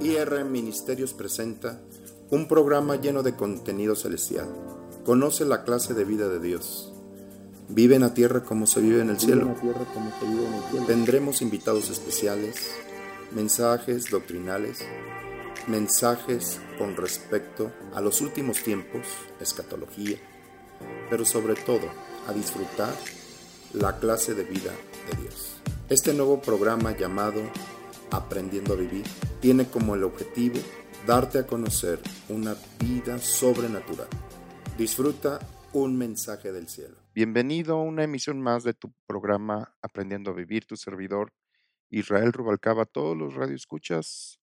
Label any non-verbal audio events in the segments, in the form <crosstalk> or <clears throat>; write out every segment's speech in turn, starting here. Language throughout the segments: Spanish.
IR Ministerios presenta un programa lleno de contenido celestial. Conoce la clase de vida de Dios. Vive en la tierra como se vive en el cielo. Tendremos invitados especiales, mensajes doctrinales, mensajes con respecto a los últimos tiempos, escatología, pero sobre todo a disfrutar la clase de vida de Dios. Este nuevo programa llamado Aprendiendo a Vivir tiene como el objetivo darte a conocer una vida sobrenatural. Disfruta un mensaje del cielo. Bienvenido a una emisión más de tu programa Aprendiendo a Vivir, tu servidor Israel Rubalcaba, todos los radioescuchas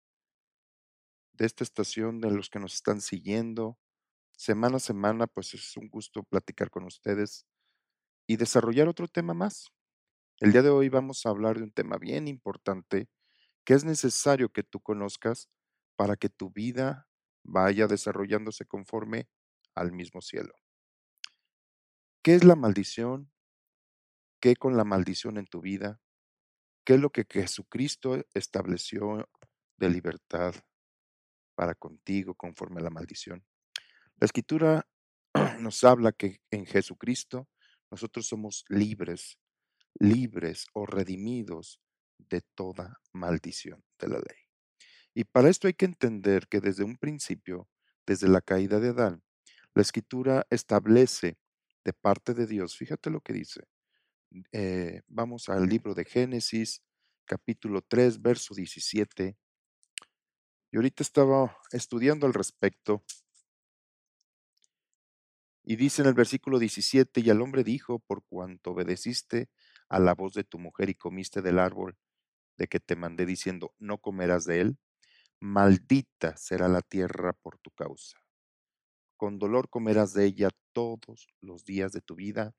de esta estación, de los que nos están siguiendo. Semana a semana, pues es un gusto platicar con ustedes y desarrollar otro tema más. El día de hoy vamos a hablar de un tema bien importante que es necesario que tú conozcas para que tu vida vaya desarrollándose conforme al mismo cielo. ¿Qué es la maldición? ¿Qué con la maldición en tu vida? ¿Qué es lo que Jesucristo estableció de libertad para contigo conforme a la maldición? La escritura <clears throat> nos habla que en Jesucristo nosotros somos libres, libres o redimidos de toda maldición de la ley. Y para esto hay que entender que desde un principio, desde la caída de Adán, la escritura establece de parte de Dios, fíjate lo que dice. Eh, vamos al libro de Génesis, capítulo 3, verso 17. Y ahorita estaba estudiando al respecto. Y dice en el versículo 17, y al hombre dijo, por cuanto obedeciste a la voz de tu mujer y comiste del árbol de que te mandé diciendo, no comerás de él, maldita será la tierra por tu causa. Con dolor comerás de ella todos los días de tu vida,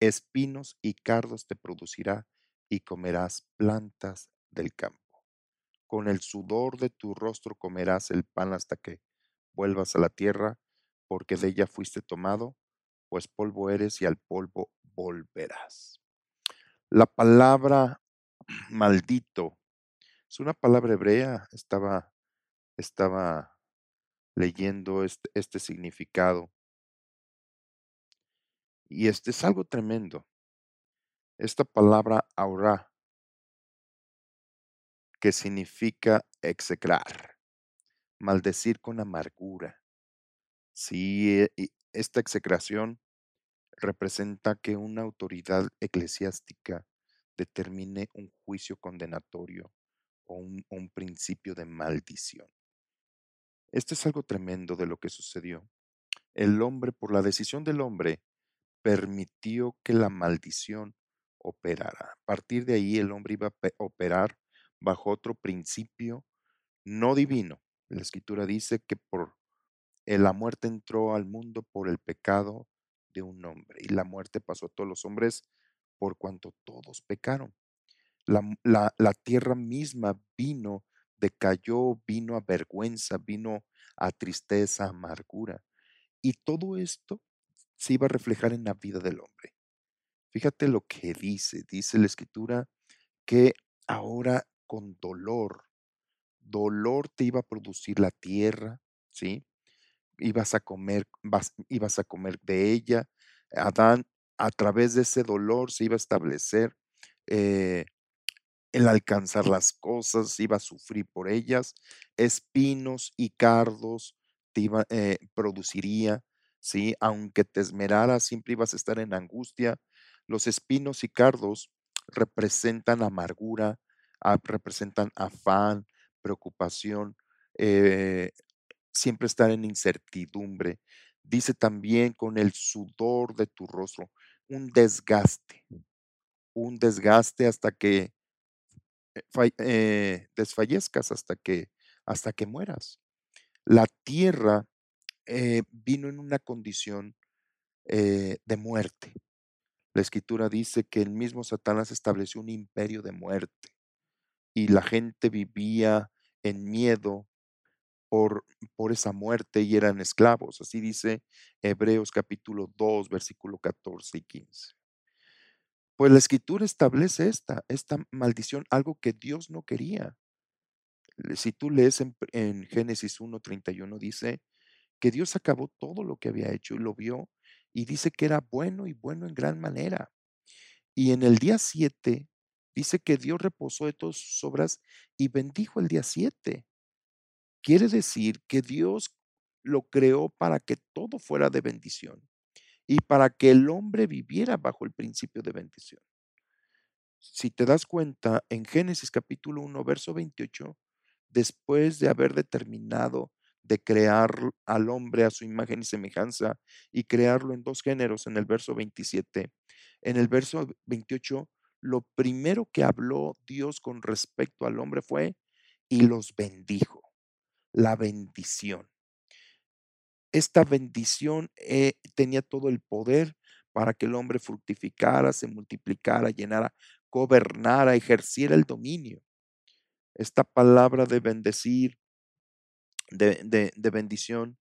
espinos y cardos te producirá y comerás plantas del campo. Con el sudor de tu rostro comerás el pan hasta que vuelvas a la tierra, porque de ella fuiste tomado, pues polvo eres y al polvo volverás. La palabra maldito. Es una palabra hebrea, estaba, estaba leyendo este, significado. Y este es algo tremendo. Esta palabra aura, que significa execrar, maldecir con amargura. Sí, esta execración representa que una autoridad eclesiástica determine un juicio condenatorio o un, principio de maldición. Esto es algo tremendo de lo que sucedió. El hombre, por la decisión del hombre, permitió que la maldición operara. A partir de ahí el hombre iba a operar bajo otro principio no divino. La escritura dice que por eh, la muerte entró al mundo por el pecado de un hombre y la muerte pasó a todos los hombres por cuanto todos pecaron. La, la, tierra misma vino, decayó, vino a vergüenza, vino a tristeza, amargura. Y todo esto se iba a reflejar en la vida del hombre. Fíjate lo que dice, dice la escritura, que ahora con dolor, dolor te iba a producir la tierra, ¿sí? Ibas a comer, vas, ibas a comer de ella. Adán a través de ese dolor se iba a establecer eh, el alcanzar las cosas, iba a sufrir por ellas, espinos y cardos te iba, eh, produciría, ¿sí? aunque te esmeraras, siempre ibas a estar en angustia. Los espinos y cardos representan amargura, representan afán, preocupación, eh, siempre estar en incertidumbre. Dice también con el sudor de tu rostro un desgaste, un desgaste hasta que eh, eh, desfallezcas, hasta que, hasta que mueras. La tierra eh, vino en una condición de muerte. La escritura dice que el mismo Satanás estableció un imperio de muerte y la gente vivía en miedo por, por esa muerte y eran esclavos. Así dice Hebreos capítulo 2, versículo 14 y 15. Pues la escritura establece esta, esta maldición, algo que Dios no quería. Si tú lees en en Génesis 1:31 dice que Dios acabó todo lo que había hecho y lo vio, y dice que era bueno y bueno en gran manera. Y en el día 7 dice que Dios reposó de todas sus obras y bendijo el día 7. Quiere decir que Dios lo creó para que todo fuera de bendición y para que el hombre viviera bajo el principio de bendición. Si te das cuenta, en Génesis capítulo 1, verso 28, después de haber determinado de crear al hombre a su imagen y semejanza y crearlo en 2 géneros en el verso 27, en el verso 28, lo primero que habló Dios con respecto al hombre fue: "Y los bendijo", la bendición. Esta bendición, eh, tenía todo el poder para que el hombre fructificara, se multiplicara, llenara, gobernara, ejerciera el dominio. Esta palabra de bendecir de de de bendición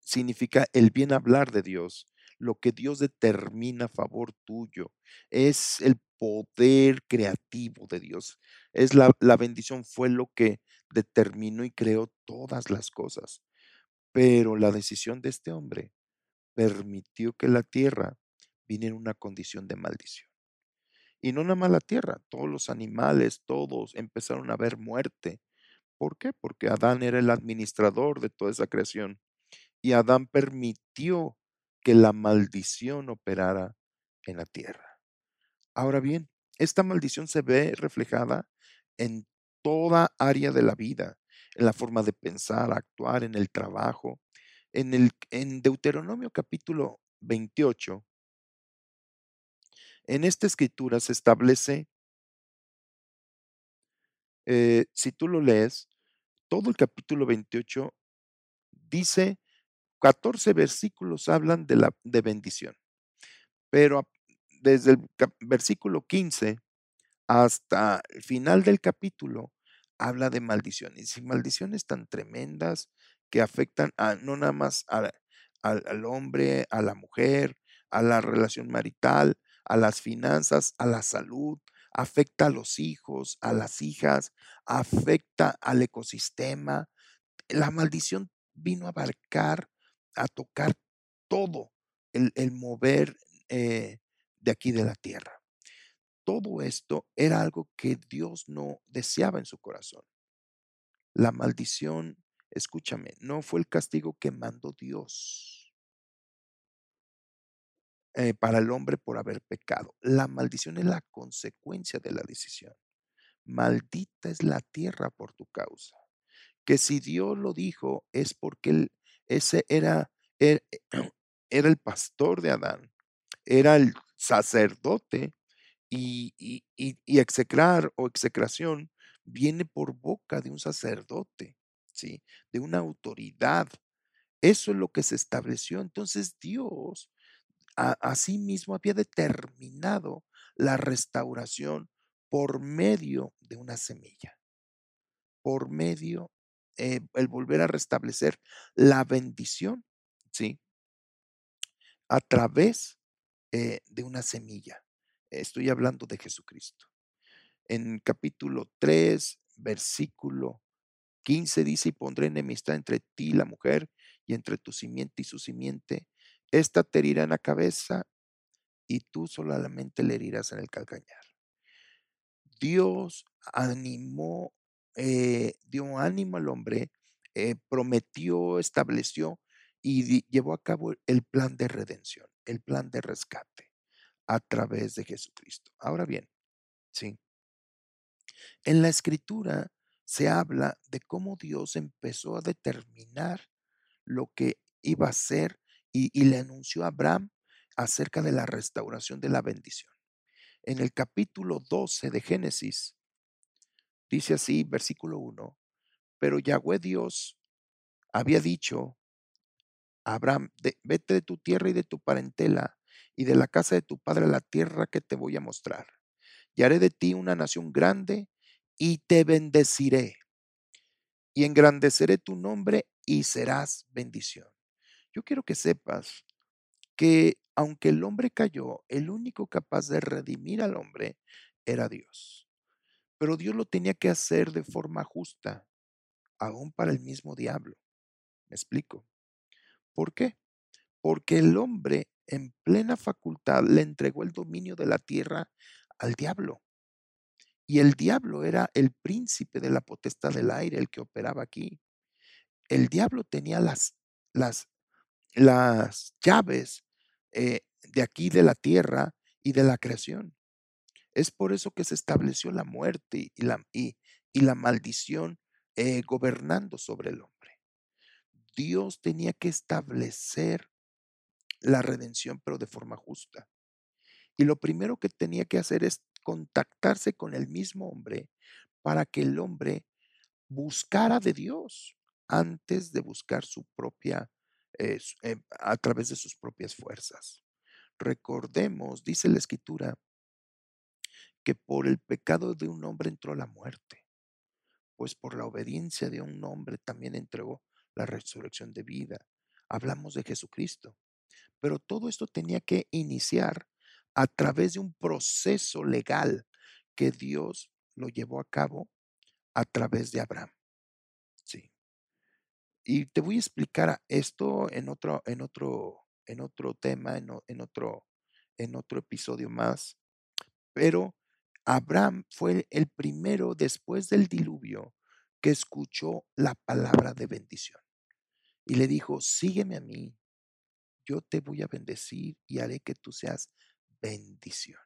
significa el bien hablar de Dios, lo que Dios determina a favor tuyo, es el poder creativo de Dios, es la la bendición fue lo que determinó y creó todas las cosas, pero la decisión de este hombre permitió que la tierra viniera en una condición de maldición. Y no nada más la tierra, todos los animales, todos empezaron a ver muerte, ¿por qué? Porque Adán era el administrador de toda esa creación, y Adán permitió que la maldición operara en la tierra. Ahora bien, esta maldición se ve reflejada en toda área de la vida, en la forma de pensar, actuar, en el trabajo, en el en Deuteronomio capítulo 28 en esta escritura se establece eh, si tú lo lees, todo el capítulo 28 dice 14 versículos hablan de la de bendición, pero desde el versículo 15 hasta el final del capítulo habla de maldiciones, y maldiciones tan tremendas que afectan a no nada más al hombre, a la mujer, a la relación marital, a las finanzas, a la salud, afecta a los hijos, a las hijas, afecta al ecosistema. La maldición vino a abarcar, a tocar todo el el mover, eh, de aquí de la tierra. Todo esto era algo que Dios no deseaba en su corazón. La maldición, escúchame, no fue el castigo que mandó Dios eh, para el hombre por haber pecado. La maldición es la consecuencia de la decisión. Maldita es la tierra por tu causa. Que si Dios lo dijo es porque él ese era er <clears throat> era el pastor de Adán, era el sacerdote, y y y execrar o execración viene por boca de un sacerdote, ¿sí? De una autoridad. Eso es lo que se estableció. Entonces, Dios a asimismo había determinado la restauración por medio de una semilla. Por medio, eh, el volver a restablecer la bendición, ¿sí? A través, eh, de una semilla. Estoy hablando de Jesucristo. En capítulo 3, versículo 15 dice: "Y pondré enemistad entre ti y la mujer, y entre tu simiente y su simiente. Ésta te herirá en la cabeza, y tú solamente le herirás en el calcañar". Dios animó, eh, dio ánimo al hombre, eh, prometió, estableció y llevó a cabo el plan de redención, el plan de rescate a través de Jesucristo. Ahora bien, sí. En la escritura se habla de cómo Dios empezó a determinar lo que iba a ser, y le anunció a Abraham acerca de la restauración de la bendición. En el capítulo 12 de Génesis dice así, versículo 1: "Pero Yahweh Dios había dicho a Abraham: vete de tu tierra y de tu parentela, y de la casa de tu padre la tierra que te voy a mostrar. Y haré de ti una nación grande, y te bendeciré y engrandeceré tu nombre, y serás bendición". Yo quiero que sepas que, aunque el hombre cayó, el único capaz de redimir al hombre era Dios. Pero Dios lo tenía que hacer de forma justa. aún para el mismo diablo. ¿Me explico? ¿Por qué? Porque el hombre en plena facultad le entregó el dominio de la tierra al diablo. Y el diablo era el príncipe de la potestad del aire, el que operaba aquí. El diablo tenía las, las, las llaves eh, de aquí de la tierra y de la creación. Es por eso que se estableció la muerte y la, y, la maldición eh, gobernando sobre el hombre. Dios tenía que establecer la redención, pero de forma justa. Y lo primero que tenía que hacer es contactarse con el mismo hombre para que el hombre buscara de Dios antes de buscar su propia, eh, eh, a través de sus propias fuerzas. Recordemos, dice la escritura, que por el pecado de un hombre entró la muerte, pues por la obediencia de un hombre también entregó la resurrección de vida. Hablamos de Jesucristo. Pero todo esto tenía que iniciar a través de un proceso legal que Dios lo llevó a cabo a través de Abraham. Sí. Y te voy a explicar esto en otro, en otro, en otro tema, en, otro, en otro episodio más. Pero Abraham fue el primero después del diluvio que escuchó la palabra de bendición. Y le dijo, sígueme a mí yo te voy a bendecir y haré que tú seas bendición.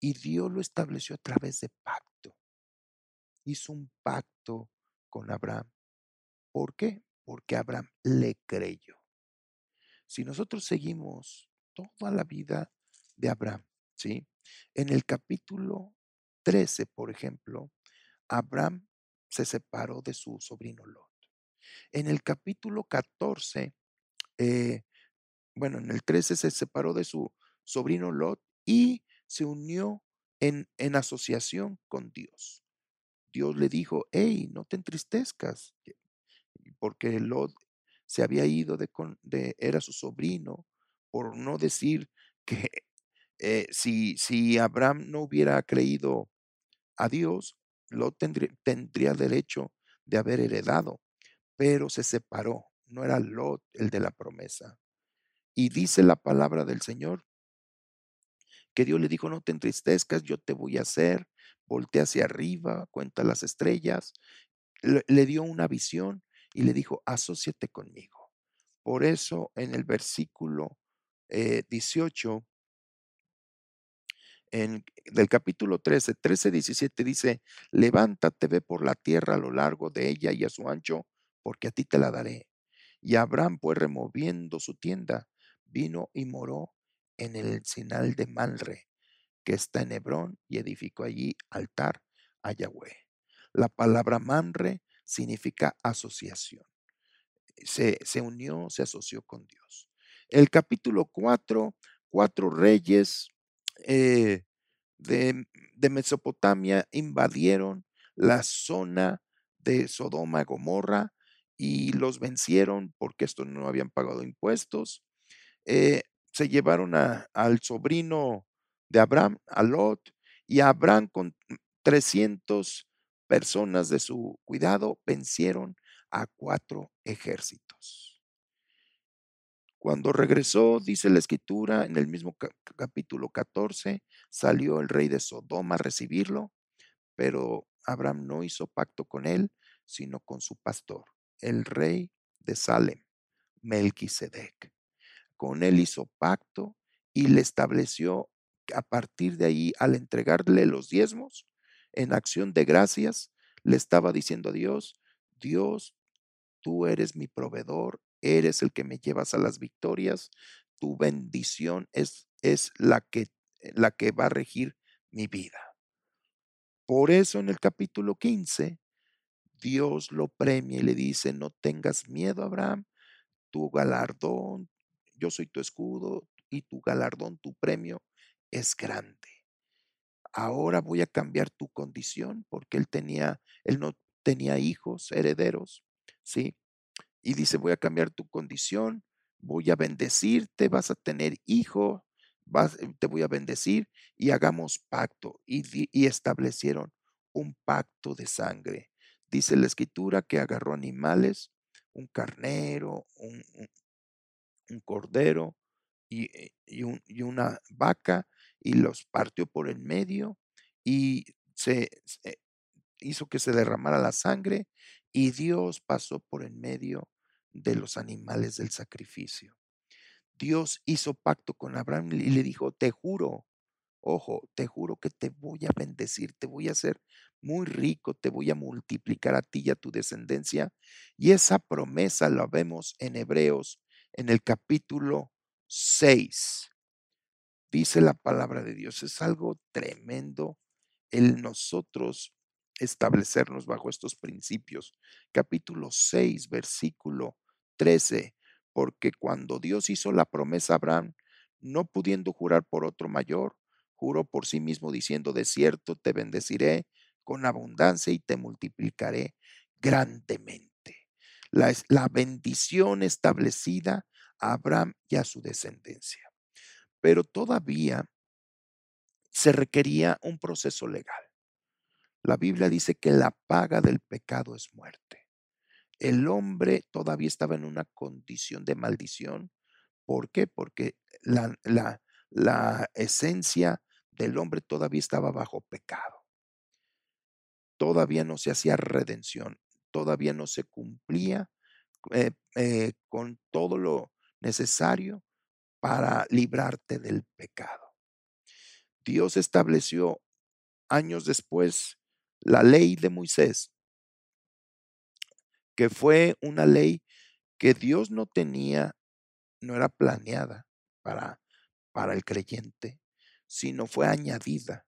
Y Dios lo estableció a través de pacto. Hizo un pacto con Abraham. ¿Por qué? Porque Abraham le creyó. Si nosotros seguimos toda la vida de Abraham, ¿sí? En el capítulo 13, por ejemplo, Abraham se separó de su sobrino Lot. En el capítulo 14, eh, bueno, en el 13 se separó de su sobrino Lot y se unió en, en asociación con Dios. Dios le dijo, hey, no te entristezcas, porque Lot se había ido de, de era su sobrino, por no decir <laughs> que eh, si, si Abraham no hubiera creído a Dios, Lot tendría, tendría derecho de haber heredado, pero se separó no era Lot el de la promesa. Y dice la palabra del Señor que Dios le dijo, no te entristezcas, yo te voy a hacer, voltea hacia arriba, cuenta las estrellas. Le, dio una visión y le dijo, asóciate conmigo. Por eso en el versículo 18 eh, en, del capítulo 13, 13, 17 dice, levántate, ve por la tierra a lo largo de ella y a su ancho, porque a ti te la daré. Y Abraham, pues removiendo su tienda, vino y moró en el sinal de Manre, que está en Hebrón, y edificó allí altar a Yahweh. La palabra Manre significa asociación. Se, se unió, se asoció con Dios. El capítulo 4, cuatro reyes eh, de, de Mesopotamia invadieron la zona de Sodoma Gomorra y los vencieron porque estos no habían pagado impuestos. Eh, se llevaron al sobrino de Abraham, a Lot, y Abraham con 300 personas de su cuidado vencieron a cuatro ejércitos. Cuando regresó, dice la escritura, en el mismo capítulo 14, salió el rey de Sodoma a recibirlo, pero Abraham no hizo pacto con él, sino con su pastor el rey de Salem, Melquisedec. Con él hizo pacto y le estableció a partir de ahí, al entregarle los diezmos en acción de gracias, le estaba diciendo a Dios, Dios, tú eres mi proveedor, eres el que me llevas a las victorias, tu bendición es, es la, que, la que va a regir mi vida. Por eso en el capítulo 15 Dios lo premia y le dice, no tengas miedo, Abraham, tu galardón, yo soy tu escudo y tu galardón, tu premio es grande. Ahora voy a cambiar tu condición porque él tenía, él no tenía hijos, herederos, ¿sí? Y dice, voy a cambiar tu condición, voy a bendecirte, vas a tener hijo, vas, te voy a bendecir y hagamos pacto. y establecieron un pacto de sangre Dice la escritura que agarró animales, un carnero, un, un- cordero y, eh, y un- y una vaca y los partió por el medio y se, se hizo que se derramara la sangre y Dios pasó por en medio de los animales del sacrificio. Dios hizo pacto con Abraham y le dijo, te juro, ojo, te juro que te voy a bendecir, te voy a hacer muy rico, te voy a multiplicar a ti y a tu descendencia. Y esa promesa la vemos en Hebreos en el capítulo 6 dice la palabra de Dios. Es algo tremendo el nosotros establecernos bajo estos principios. Capítulo 6, versículo 13, porque cuando Dios hizo la promesa a Abraham, no pudiendo jurar por otro mayor, juró por sí mismo diciendo, de cierto te bendeciré con abundancia y te multiplicaré grandemente. La, la bendición establecida a Abraham y a su descendencia pero todavía se requería un proceso legal. La Biblia dice que la paga del pecado es muerte. El hombre todavía estaba en una condición de maldición. ¿Por qué? Porque la, la, la esencia del hombre todavía estaba bajo pecado. Todavía no se hacía redención. Todavía no se cumplía eh, eh, con todo lo necesario para librarte del pecado. Dios estableció años después la ley de Moisés, que fue una ley que Dios no tenía, no era planeada para, para el creyente, sino fue añadida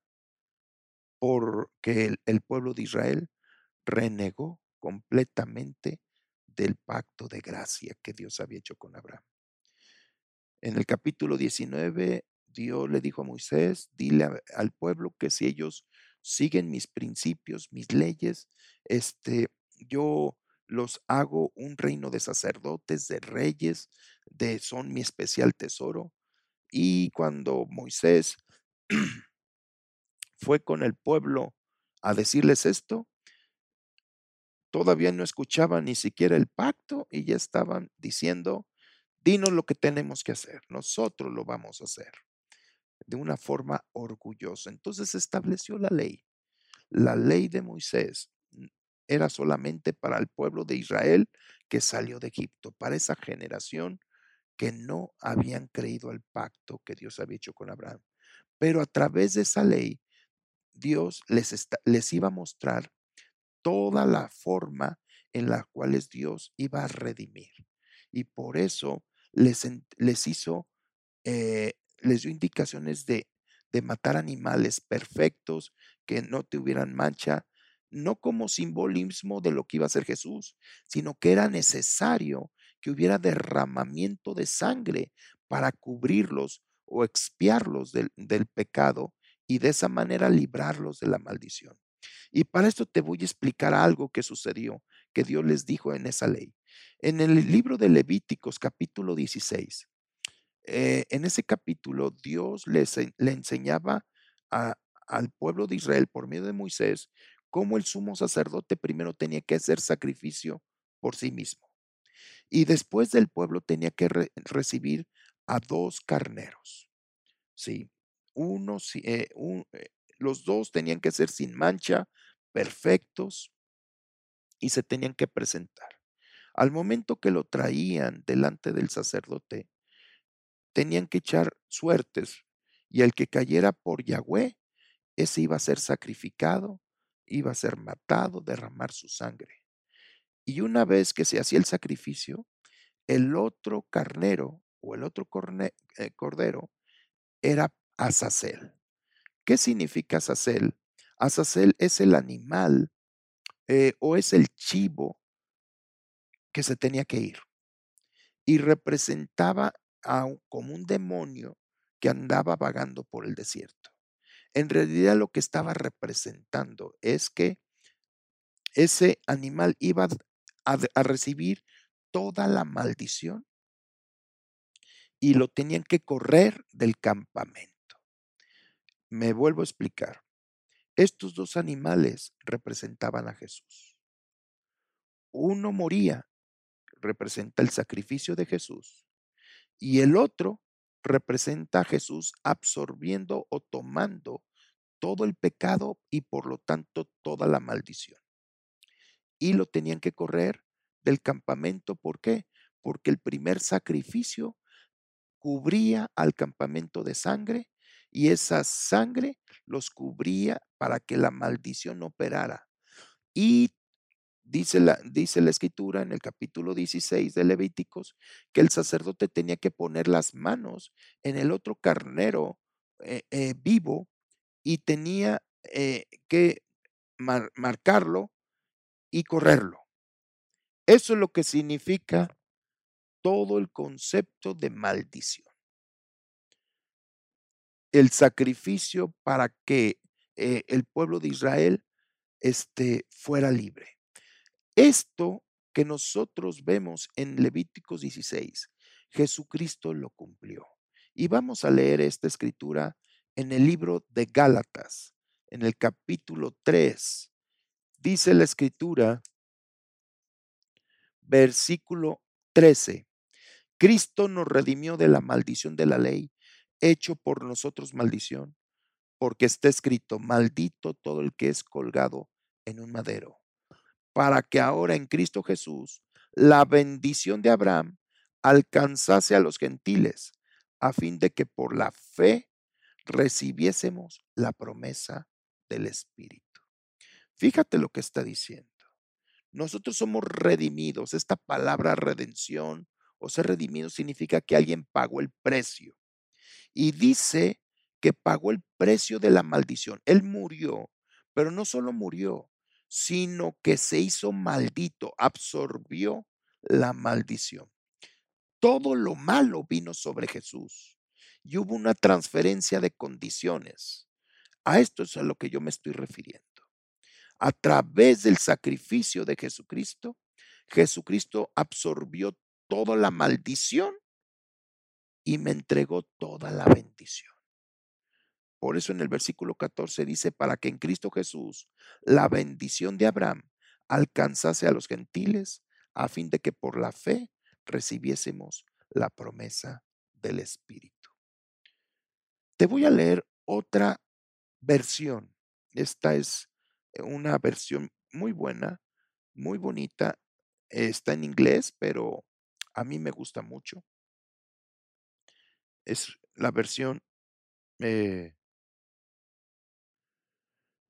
porque el, pueblo de Israel renegó completamente del pacto de gracia que Dios había hecho con Abraham. En el capítulo 19, Dios le dijo a Moisés, dile al pueblo que si ellos siguen mis principios, mis leyes, este, yo los hago un reino de sacerdotes, de reyes, de son mi especial tesoro. Y cuando Moisés <clears throat> fue con el pueblo a decirles esto, todavía no escuchaban ni siquiera el pacto y ya estaban diciendo, dinos lo que tenemos que hacer, nosotros lo vamos a hacer. de una forma orgullosa. Entonces se estableció la ley. La ley de Moisés era solamente para el pueblo de Israel que salió de Egipto, para esa generación que no habían creído al pacto que Dios había hecho con Abraham. Pero a través de esa ley, Dios les, les iba a mostrar toda la forma en la cual Dios iba a redimir. Y por eso les, les hizo eh, les dio indicaciones de, de matar animales perfectos que no tuvieran mancha, no como simbolismo de lo que iba a ser Jesús, sino que era necesario que hubiera derramamiento de sangre para cubrirlos o expiarlos del, del pecado y de esa manera librarlos de la maldición. Y para esto te voy a explicar algo que sucedió, que Dios les dijo en esa ley. En el libro de Levíticos capítulo 16, eh, en ese capítulo Dios les le enseñaba al pueblo de Israel por medio de Moisés cómo el sumo sacerdote primero tenía que hacer sacrificio por sí mismo y después del pueblo tenía que re- recibir a dos carneros. Sí, uno, eh, un- eh, los dos tenían que ser sin mancha, perfectos y se tenían que presentar. Al momento que lo traían delante del sacerdote, tenían que echar suertes y el que cayera por Yahweh, ese iba a ser sacrificado, iba a ser matado, derramar su sangre. Y una vez que se hacía el sacrificio, el otro carnero o el otro eh, cordero era Azazel. ¿Qué significa Azazel? Azazel es el animal eh, o es el chivo que se tenía que ir y representaba a como un demonio que andaba vagando por el desierto. En realidad lo que estaba representando es que ese animal iba a recibir toda la maldición y lo tenían que correr del campamento. Me vuelvo a explicar. Estos dos animales representaban a Jesús. uno moría, representa el sacrificio de Jesús, y el otro representa a Jesús absorbiendo o tomando todo el pecado y por lo tanto toda la maldición. Y lo tenían que correr del campamento, ¿por qué? Porque el primer sacrificio cubría al campamento de sangre y esa sangre los cubría para que la maldición operara. Y dice la, dice la escritura en el capítulo 16 de Levíticos que el sacerdote tenía que poner las manos en el otro carnero eh, eh, vivo y tenía eh, que marcarlo y correrlo. Eso es lo que significa todo el concepto de maldición. El sacrificio para que el pueblo de Israel este, fuera libre. Esto que nosotros vemos en Levíticos 16, Jesucristo lo cumplió. Y vamos a leer esta escritura en el libro de Gálatas, en el capítulo 3. Dice la escritura, versículo 13, Cristo nos redimió de la maldición de la ley, hecho por nosotros maldición, porque está escrito, maldito todo el que es colgado en un madero, para que ahora en Cristo Jesús la bendición de Abraham alcanzase a los gentiles, a fin de que por la fe recibiésemos la promesa del Espíritu. Fíjate lo que está diciendo. Nosotros somos redimidos. Esta palabra redención o ser redimido significa que alguien pagó el precio. Y dice que pagó el precio de la maldición. Él murió, pero no solo murió, sino que se hizo maldito, absorbió la maldición. Todo lo malo vino sobre Jesús y hubo una transferencia de condiciones. A esto es a lo que yo me estoy refiriendo. A través del sacrificio de Jesucristo, Jesucristo absorbió toda la maldición y me entregó toda la bendición. Por eso en el versículo 14 dice, para que en Cristo Jesús la bendición de Abraham alcanzase a los gentiles, a fin de que por la fe recibiésemos la promesa del Espíritu. Te voy a leer otra versión. Esta es eh, una versión muy buena, muy bonita. Está en inglés, pero a mí me gusta mucho. Es la versión eh,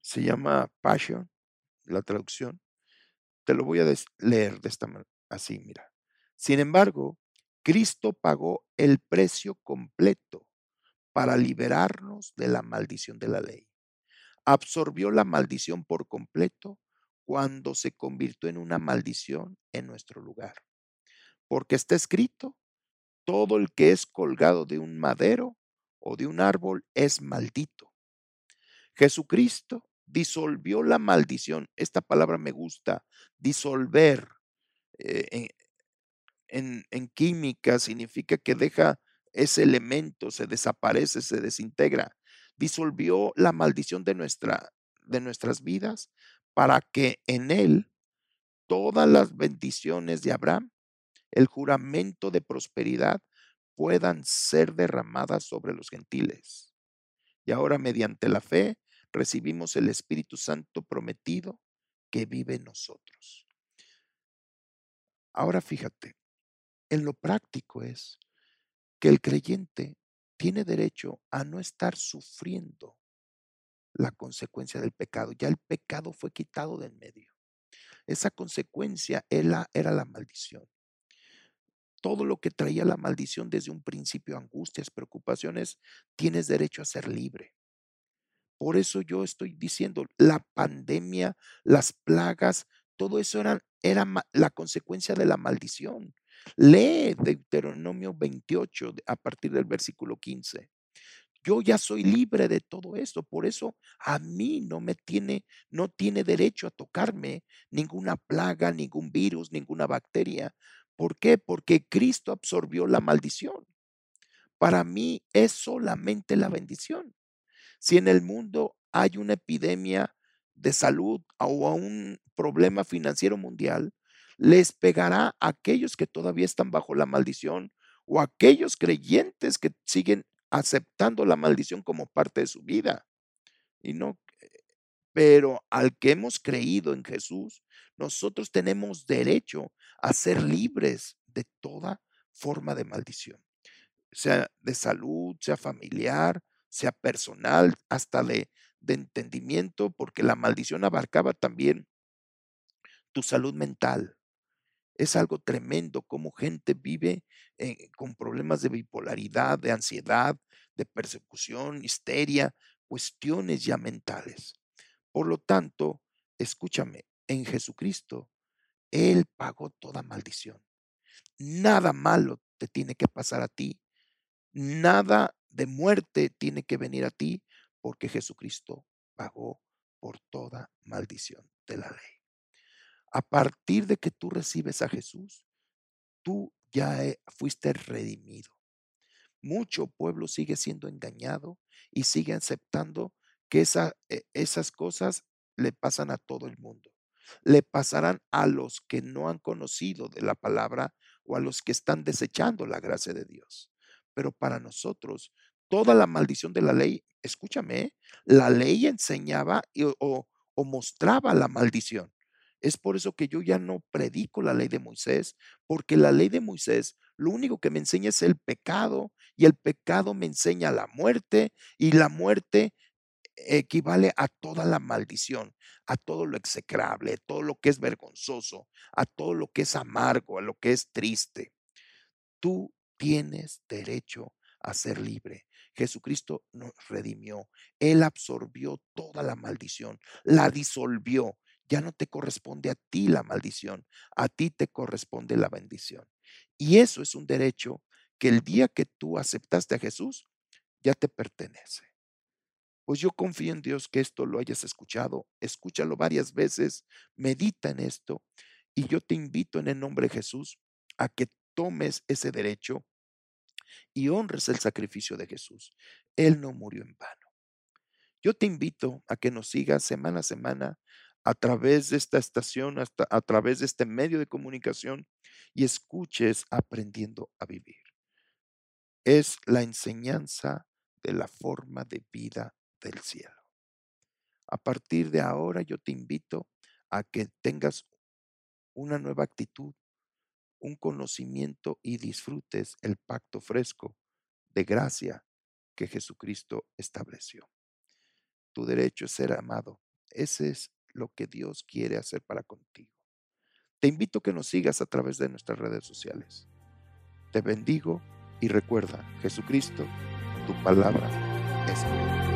se llama Passion, la traducción. Te lo voy a leer de esta manera, así, mira. Sin embargo, Cristo pagó el precio completo para liberarnos de la maldición de la ley. Absorbió la maldición por completo cuando se convirtió en una maldición en nuestro lugar. Porque está escrito, todo el que es colgado de un madero o de un árbol es maldito. Jesucristo disolvió la maldición. Esta palabra me gusta, disolver. Eh, en, en, química significa que deja ese elemento, se desaparece, se desintegra. Disolvió la maldición de, nuestra, de nuestras vidas para que en él todas las bendiciones de Abraham, el juramento de prosperidad, puedan ser derramadas sobre los gentiles. Y ahora mediante la fe recibimos el Espíritu Santo prometido que vive en nosotros. Ahora fíjate, en lo práctico es que el creyente tiene derecho a no estar sufriendo la consecuencia del pecado. Ya el pecado fue quitado del medio. Esa consecuencia era, era la maldición. Todo lo que traía la maldición desde un principio, angustias, preocupaciones, tienes derecho a ser libre. Por eso yo estoy diciendo, la pandemia, las plagas, todo eso era, era la consecuencia de la maldición. Lee Deuteronomio 28 a partir del versículo 15. Yo ya soy libre de todo esto, por eso a mí no me tiene, no tiene derecho a tocarme ninguna plaga, ningún virus, ninguna bacteria. ¿Por qué? Porque Cristo absorbió la maldición. Para mí es solamente la bendición. Si en el mundo hay una epidemia de salud o un problema financiero mundial, les pegará a aquellos que todavía están bajo la maldición o a aquellos creyentes que siguen aceptando la maldición como parte de su vida. Y no, pero al que hemos creído en Jesús, nosotros tenemos derecho a ser libres de toda forma de maldición, sea de salud, sea familiar, sea personal, hasta de, de entendimiento, porque la maldición abarcaba también tu salud mental. Es algo tremendo cómo gente vive eh, con problemas de bipolaridad, de ansiedad, de persecución, histeria, cuestiones ya mentales. Por lo tanto, escúchame, en Jesucristo, Él pagó toda maldición. Nada malo te tiene que pasar a ti. Nada de muerte tiene que venir a ti porque Jesucristo pagó por toda maldición de la ley. A partir de que tú recibes a Jesús, tú ya eh, fuiste redimido. Mucho pueblo sigue siendo engañado y sigue aceptando que e, esas cosas le pasan a todo el mundo. Le pasarán a los que no han conocido de la palabra o a los que están desechando la gracia de Dios. Pero para nosotros, toda la maldición de la ley, escúchame, la ley enseñaba o mostraba la maldición. Es por eso que yo ya no predico la ley de Moisés, porque la ley de Moisés lo único que me enseña es el pecado y el pecado me enseña la muerte y la muerte equivale a toda la maldición, a todo lo execrable, todo lo que es vergonzoso, a todo lo que es amargo, a lo que es triste. Tú tienes derecho a ser libre. Jesucristo nos redimió. Él absorbió toda la maldición, la disolvió. Ya no te corresponde a ti la maldición, a ti te corresponde la bendición. Y eso es un derecho que el día que tú aceptaste a Jesús, ya te pertenece. Pues yo confío en Dios que esto lo hayas escuchado, escúchalo varias veces, medita en esto y yo te invito en el nombre de Jesús a que tomes ese derecho y honres el sacrificio de Jesús. Él no murió en vano. Yo te invito a que nos sigas semana a semana a través de esta estación, hasta a través de este medio de comunicación y escuches aprendiendo a vivir. Es la enseñanza de la forma de vida del cielo. A partir de ahora yo te invito a que tengas una nueva actitud, un conocimiento y disfrutes el pacto fresco de gracia que Jesucristo estableció. Tu derecho es ser amado. Ese es lo que Dios quiere hacer para contigo. Te invito a que nos sigas a través de nuestras redes sociales. Te bendigo y recuerda, Jesucristo, tu palabra es